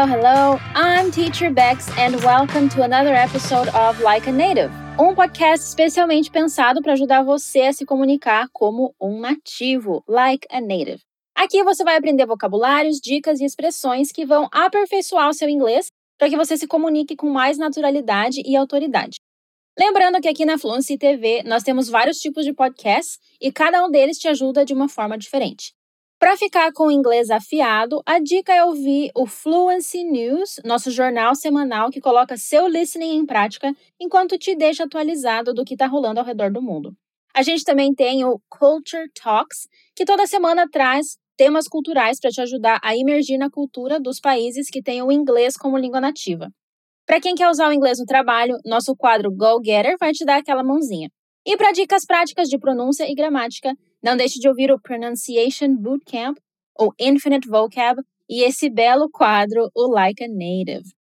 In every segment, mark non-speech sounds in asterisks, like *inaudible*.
Hello, hello. I'm Teacher Bex and welcome to another episode of Like a Native, um podcast especialmente pensado para ajudar você a se comunicar como um nativo, like a native. Aqui você vai aprender vocabulários, dicas e expressões que vão aperfeiçoar o seu inglês para que você se comunique com mais naturalidade e autoridade. Lembrando que aqui na Fluency TV nós temos vários tipos de podcasts e cada um deles te ajuda de uma forma diferente. Para ficar com o inglês afiado, a dica é ouvir o Fluency News, nosso jornal semanal que coloca seu listening em prática enquanto te deixa atualizado do que está rolando ao redor do mundo. A gente também tem o Culture Talks, que toda semana traz temas culturais para te ajudar a imergir na cultura dos países que têm o inglês como língua nativa. Para quem quer usar o inglês no trabalho, nosso quadro Go Getter vai te dar aquela mãozinha. E para dicas práticas de pronúncia e gramática, não deixe de ouvir o Pronunciation Bootcamp, o Infinite Vocab e esse belo quadro, o Like a Native.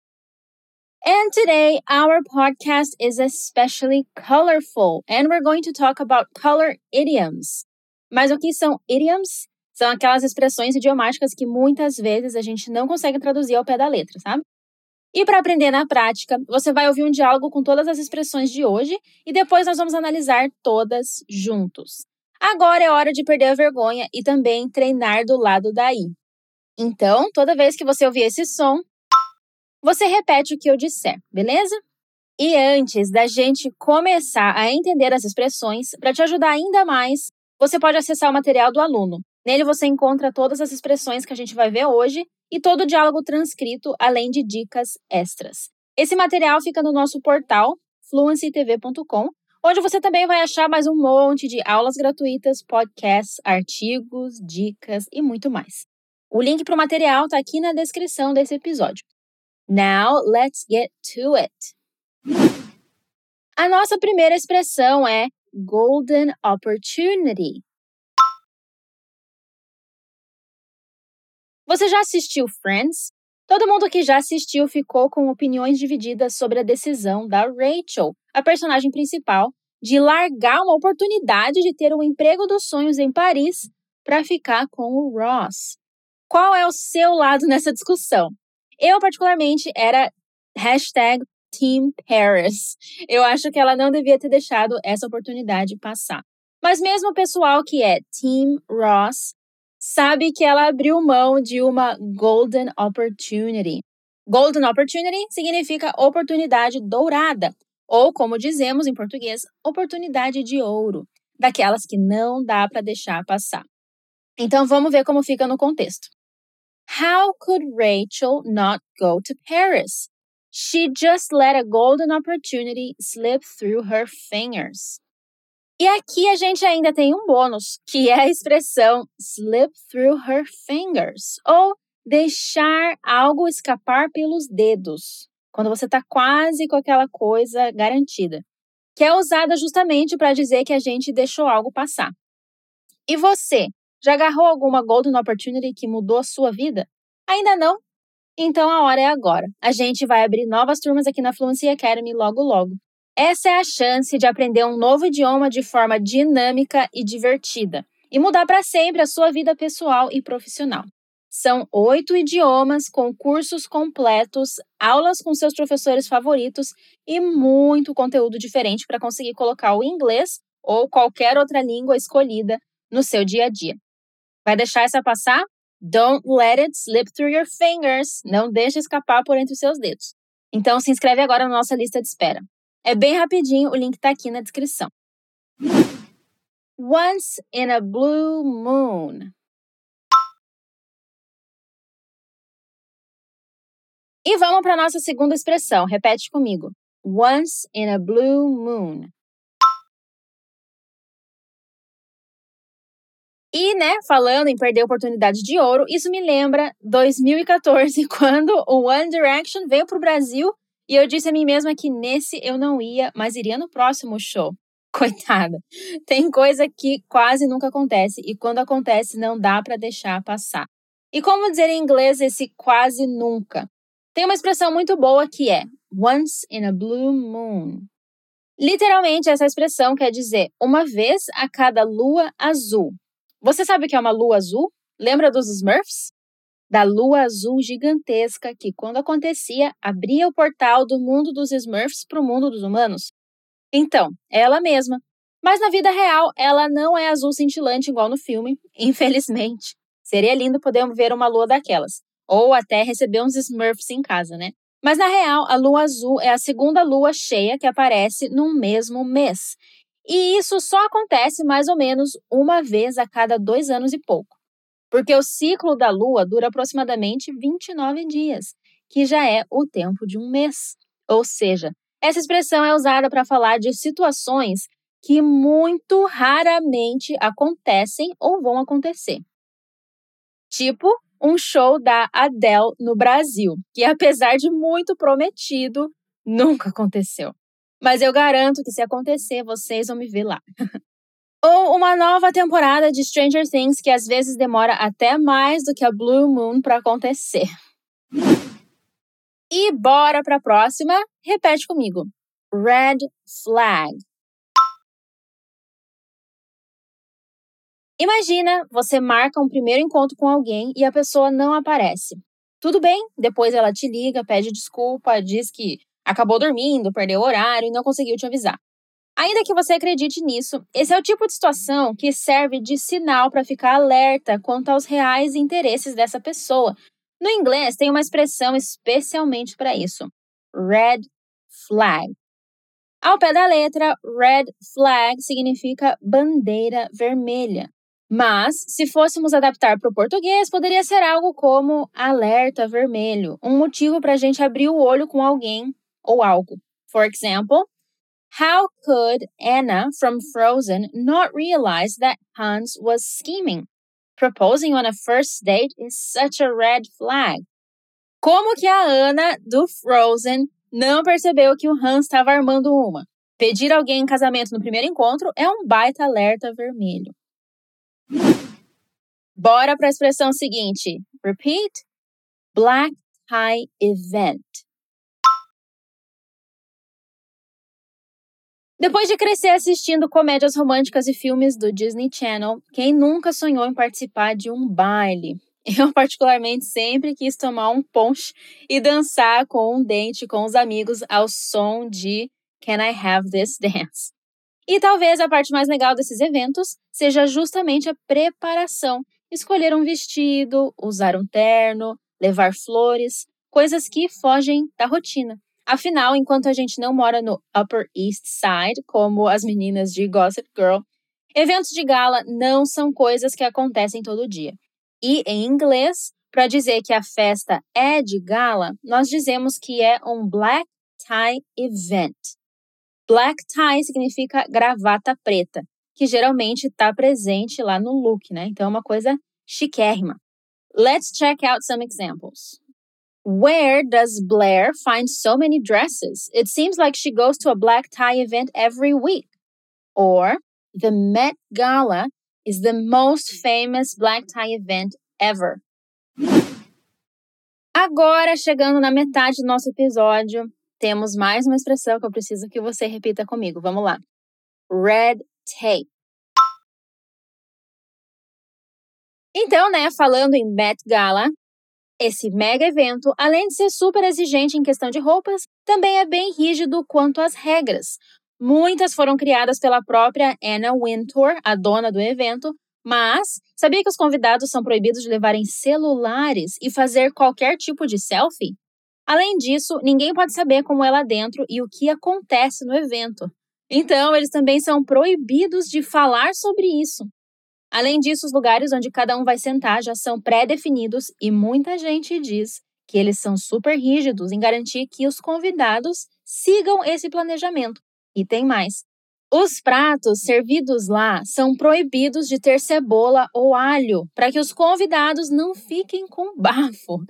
And today, our podcast is especially colorful, and we're going to talk about color idioms. Mas o que são idioms? São aquelas expressões idiomáticas que muitas vezes a gente não consegue traduzir ao pé da letra, sabe? E para aprender na prática, você vai ouvir um diálogo com todas as expressões de hoje e depois nós vamos analisar todas juntos. Agora é hora de perder a vergonha e também treinar do lado daí. Então, toda vez que você ouvir esse som, você repete o que eu disser, beleza? E antes da gente começar a entender as expressões, para te ajudar ainda mais, você pode acessar o material do aluno. Nele você encontra todas as expressões que a gente vai ver hoje e todo o diálogo transcrito, além de dicas extras. Esse material fica no nosso portal fluencytv.com onde você também vai achar mais um monte de aulas gratuitas, podcasts, artigos, dicas e muito mais. O link para o material está aqui na descrição desse episódio. Now, let's get to it. A nossa primeira expressão é golden opportunity. Você já assistiu Friends? Todo mundo que já assistiu ficou com opiniões divididas sobre a decisão da Rachel, a personagem principal, de largar uma oportunidade de ter o um emprego dos sonhos em Paris para ficar com o Ross. Qual é o seu lado *laughs* nessa discussão? Eu, particularmente, era hashtag Team Paris. Eu acho que ela não devia ter deixado essa oportunidade passar. Mas mesmo o pessoal que é Team Ross sabe que ela abriu mão de uma golden opportunity. Golden opportunity significa oportunidade dourada, ou como dizemos em português, oportunidade de ouro, daquelas que não dá para deixar passar. Então vamos ver como fica no contexto. How could Rachel not go to Paris? She just let a golden opportunity slip through her fingers. E aqui a gente ainda tem um bônus, que é a expressão slip through her fingers, ou deixar algo escapar pelos dedos, quando você está quase com aquela coisa garantida, que é usada justamente para dizer que a gente deixou algo passar. E você, já agarrou alguma golden opportunity que mudou a sua vida? Ainda não? Então a hora é agora. A gente vai abrir novas turmas aqui na Fluency Academy logo logo. Essa é a chance de aprender um novo idioma de forma dinâmica e divertida e mudar para sempre a sua vida pessoal e profissional. São oito idiomas com cursos completos, aulas com seus professores favoritos e muito conteúdo diferente para conseguir colocar o inglês ou qualquer outra língua escolhida no seu dia a dia. Vai deixar essa passar? Don't let it slip through your fingers. Não deixe escapar por entre os seus dedos. Então se inscreve agora na nossa lista de espera. É bem rapidinho, o link está aqui na descrição. Once in a blue moon. E vamos para nossa segunda expressão. Repete comigo. Once in a blue moon. E, né, falando em perder oportunidade de ouro, isso me lembra 2014, *laughs* quando o One Direction veio para o Brasil e eu disse a mim mesma que nesse eu não ia, mas iria no próximo show. *laughs* Coitada. Tem coisa que quase nunca acontece e quando acontece não dá para deixar passar. E como dizer em inglês esse quase nunca? Tem uma expressão muito boa que é once in a blue moon. Literalmente, essa expressão quer dizer uma vez a cada lua azul. Você sabe o que é uma lua azul? Lembra dos Smurfs? da lua azul gigantesca que, quando acontecia, abria o portal do mundo dos Smurfs para o mundo dos humanos? Então, é ela mesma. Mas na vida real, ela não é azul cintilante igual no filme, *laughs* infelizmente. Seria lindo poder ver uma lua daquelas. Ou até receber uns Smurfs em casa, né? Mas na real, a lua azul é a segunda lua cheia que aparece no mesmo mês. E isso só acontece mais ou menos uma vez a cada dois anos e pouco. Porque o ciclo da lua dura aproximadamente 29 dias, que já é o tempo de um mês. Ou seja, essa expressão é usada para falar de situações que muito raramente acontecem ou vão acontecer. Tipo um show da Adele no Brasil, que apesar de muito prometido, nunca aconteceu. Mas eu garanto que se acontecer, vocês vão me ver lá. *laughs* Ou uma nova temporada de Stranger Things que às vezes demora até mais do que a Blue Moon para acontecer. E bora para a próxima. Repete comigo. Red flag. Imagina, você marca um primeiro encontro com alguém e a pessoa não aparece. Tudo bem, depois ela te liga, pede desculpa, diz que acabou dormindo, perdeu o horário e não conseguiu te avisar. Ainda que você acredite nisso, esse é o tipo de situação que serve de sinal para ficar alerta quanto aos reais interesses dessa pessoa. No inglês, tem uma expressão especialmente para isso: red flag. Ao pé da letra, red flag significa bandeira vermelha. Mas, se fôssemos adaptar para o português, poderia ser algo como alerta vermelho, um motivo para a gente abrir o olho com alguém ou algo. For example, how could Anna from Frozen not realize that Hans was scheming? Proposing on a first date is such a red flag. Como que a Anna do Frozen não percebeu que o Hans estava armando uma? Pedir alguém em casamento no primeiro encontro é um baita alerta vermelho. Bora para a expressão seguinte. Repeat. Black tie event. Depois de crescer assistindo comédias românticas e filmes do Disney Channel, quem nunca sonhou em participar de um baile? *laughs* Eu, particularmente, sempre quis tomar um ponche e dançar com um dente com os amigos ao som de Can I Have This Dance? E talvez a parte mais legal desses eventos seja justamente a preparação. Escolher um vestido, usar um terno, levar flores, coisas que fogem da rotina. Afinal, enquanto a gente não mora no Upper East Side, como as meninas de Gossip Girl, eventos de gala não são coisas que acontecem todo dia. E em inglês, para dizer que a festa é de gala, nós dizemos que é um black tie event. Black tie significa gravata preta, que geralmente está presente lá no look, né? Então é uma coisa chiquérrima. Let's check out some examples. Where does Blair find so many dresses? It seems like she goes to a black tie event every week. Or, the Met Gala is the most famous black tie event ever. Agora, chegando na metade do nosso episódio, temos mais uma expressão que eu preciso que você repita comigo. Vamos lá. Red tape. Então, né, falando em Met Gala, esse mega evento, além de ser super exigente em questão de roupas, também é bem rígido quanto às regras. Muitas foram criadas pela própria Anna Wintour, a dona do evento, mas sabia que os convidados são proibidos de levarem celulares e fazer qualquer tipo de selfie? Além disso, ninguém pode saber como é lá dentro e o que acontece no evento. Então, eles também são proibidos de falar sobre isso. Além disso, os lugares onde cada um vai sentar já são pré-definidos e muita gente diz que eles são super rígidos em garantir que os convidados sigam esse planejamento. E tem mais. Os pratos servidos lá são proibidos de ter cebola ou alho para que os convidados não fiquem com bafo.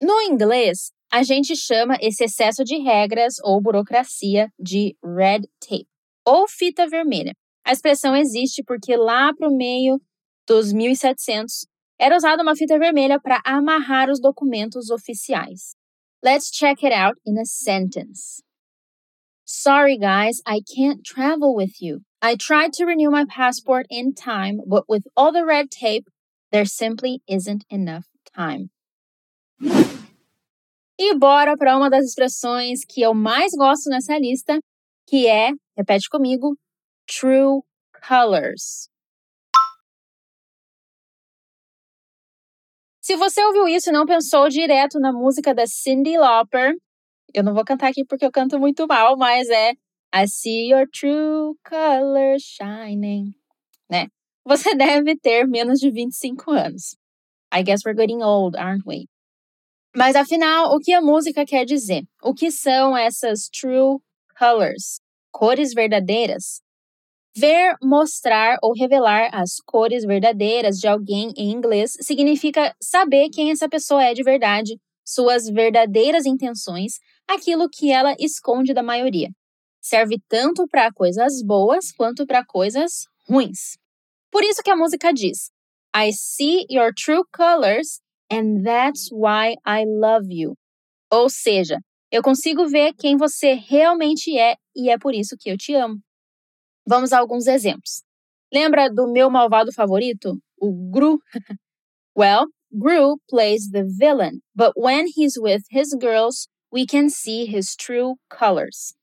No inglês, a gente chama esse excesso de regras ou burocracia de red tape, ou fita vermelha. A expressão existe porque lá para o meio dos 1700 era usada uma fita vermelha para amarrar os documentos oficiais. Let's check it out in a sentence. Sorry, guys, I can't travel with you. I tried to renew my passport in time, but with all the red tape, there simply isn't enough time. E bora para uma das expressões que eu mais gosto nessa lista, que é, repete comigo, true colors. Se você ouviu isso e não pensou direto na música da Cyndi Lauper, eu não vou cantar aqui porque eu canto muito mal, mas é I see your true colors shining, né? Você *laughs* deve ter menos de 25 anos. I guess we're getting old, aren't we? Mas afinal, o que a música quer dizer? O que são essas true colors? Cores verdadeiras? Ver, mostrar ou revelar as cores verdadeiras de alguém em inglês significa saber quem essa pessoa é de verdade, suas verdadeiras intenções, aquilo que ela esconde da maioria. Serve tanto para coisas boas quanto para coisas ruins. Por isso que a música diz: I see your true colors and that's why I love you. Ou seja, eu consigo ver quem você realmente é e é por isso que eu te amo. Vamos a alguns exemplos. Lembra do meu malvado favorito, o Gru? *laughs* well, Gru plays the villain, but when he's with his girls, we can see his true colors.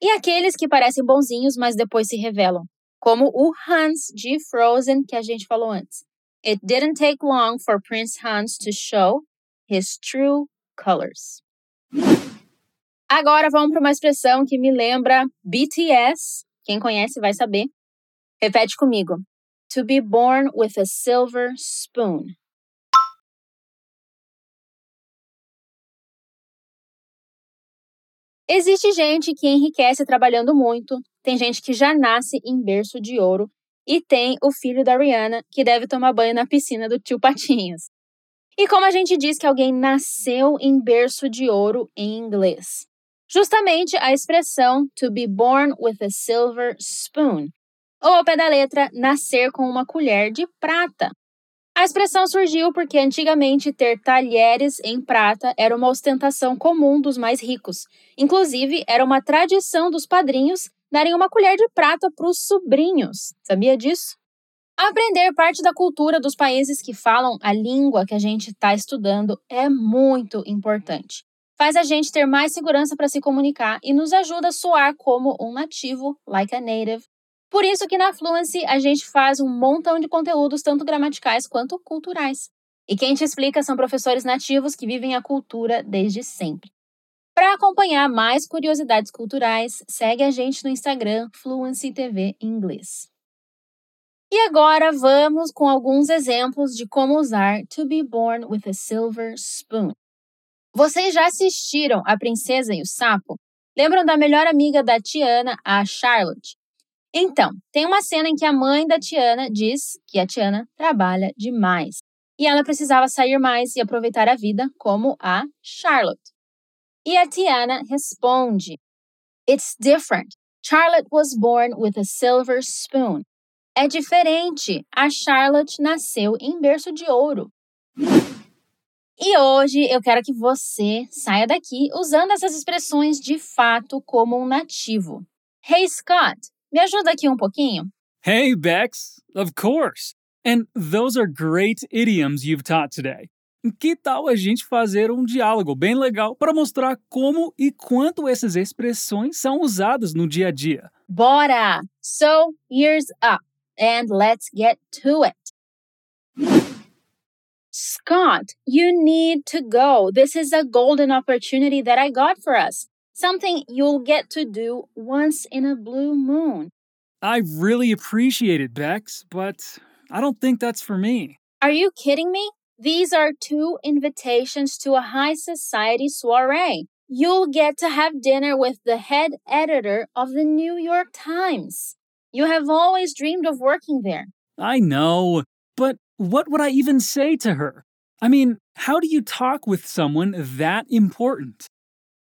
E aqueles que parecem bonzinhos, mas depois se revelam, como o Hans de Frozen que a gente falou antes. It didn't take long for Prince Hans to show his true colors. Agora vamos para uma expressão que me lembra BTS. Quem conhece vai saber. Repete comigo. To be born with a silver spoon. Existe gente que enriquece trabalhando muito, tem gente que já nasce em berço de ouro e tem o filho da Rihanna, que deve tomar banho na piscina do tio Patinhas. E como a gente diz que alguém nasceu em berço de ouro em inglês? Justamente a expressão to be born with a silver spoon, ou ao pé da letra, nascer com uma colher de prata. A expressão surgiu porque antigamente ter talheres em prata era uma ostentação comum dos mais ricos. Inclusive, era uma tradição dos padrinhos darem uma colher de prata para os sobrinhos. Sabia disso? Aprender parte da cultura dos países que falam a língua que a gente está estudando é muito importante. Faz a gente ter mais segurança para se comunicar e nos ajuda a soar como um nativo, like a native. Por isso que na Fluency a gente faz um montão de conteúdos tanto gramaticais quanto culturais. E quem te explica são professores nativos que vivem a cultura desde sempre. Para acompanhar mais curiosidades culturais, segue a gente no Instagram Fluency TV Inglês. E agora vamos com alguns exemplos de como usar to be born with a silver spoon. Vocês já assistiram A Princesa e o Sapo? Lembram da melhor amiga da Tiana, a Charlotte? Então, tem uma cena em que a mãe da Tiana diz que a Tiana trabalha demais e ela precisava sair mais e aproveitar a vida como a Charlotte. E a Tiana responde: It's different. Charlotte was born with a silver spoon. É diferente. A Charlotte nasceu em berço de ouro. E hoje eu quero que você saia daqui usando essas expressões de fato como um nativo. Hey Scott, me ajuda aqui um pouquinho? Hey Bex, of course. And those are great idioms you've taught today. Que tal a gente fazer um diálogo bem legal para mostrar como e quanto essas expressões são usadas no dia a dia? Bora! So, ears up and let's get to it. Scott, you need to go. This is a golden opportunity that I got for us. Something you'll get to do once in a blue moon. I really appreciate it, Bex, but I don't think that's for me. Are you kidding me? These are two invitations to a high society soiree. You'll get to have dinner with the head editor of the New York Times. You have always dreamed of working there. I know, but what would I even say to her? I mean, how do you talk with someone that important?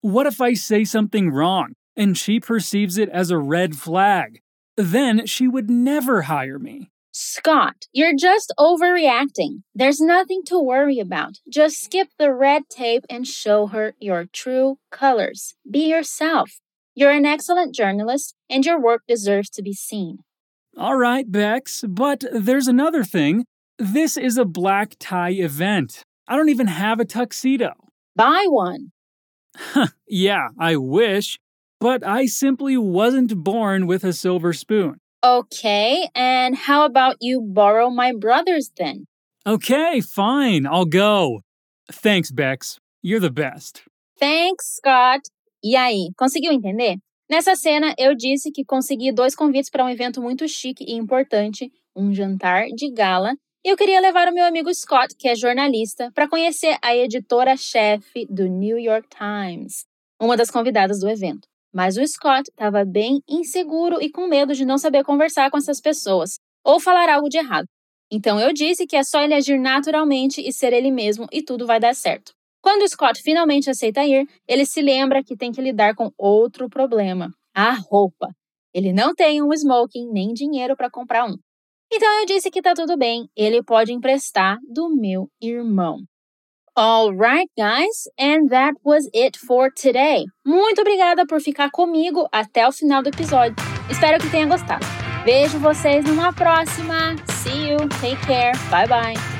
What if I say something wrong and she perceives it as a red flag? Then she would never hire me. Scott, you're just overreacting. There's nothing to worry about. Just skip the red tape and show her your true colors. Be yourself. You're an excellent journalist, and your work deserves to be seen. All right, Bex, but there's another thing. This is a black tie event. I don't even have a tuxedo. Buy one. *laughs* yeah, I wish, but I simply wasn't born with a silver spoon. Okay, and how about you borrow my brother's then? Okay, fine, I'll go. Thanks, Bex. You're the best. Thanks, Scott. E aí, conseguiu entender? Nessa cena, eu disse que consegui dois convites para um evento muito chique e importante, um jantar de gala, e eu queria levar o meu amigo Scott, que é jornalista, para conhecer a editora-chefe do New York Times, uma das convidadas do evento. Mas o Scott estava bem inseguro e com medo de não saber conversar com essas pessoas ou falar algo de errado. Então eu disse que é só ele agir naturalmente e ser ele mesmo e tudo vai dar certo. Quando o Scott finalmente aceita ir, ele se lembra que tem que lidar com outro problema: a roupa. Ele não tem um smoking nem dinheiro para comprar um. Então eu disse que tá tudo bem, ele pode emprestar do meu irmão. Alright, guys, and that was it for today. Muito obrigada por ficar comigo até o final do episódio. Espero que tenha gostado. Vejo vocês numa próxima. See you, take care, bye bye.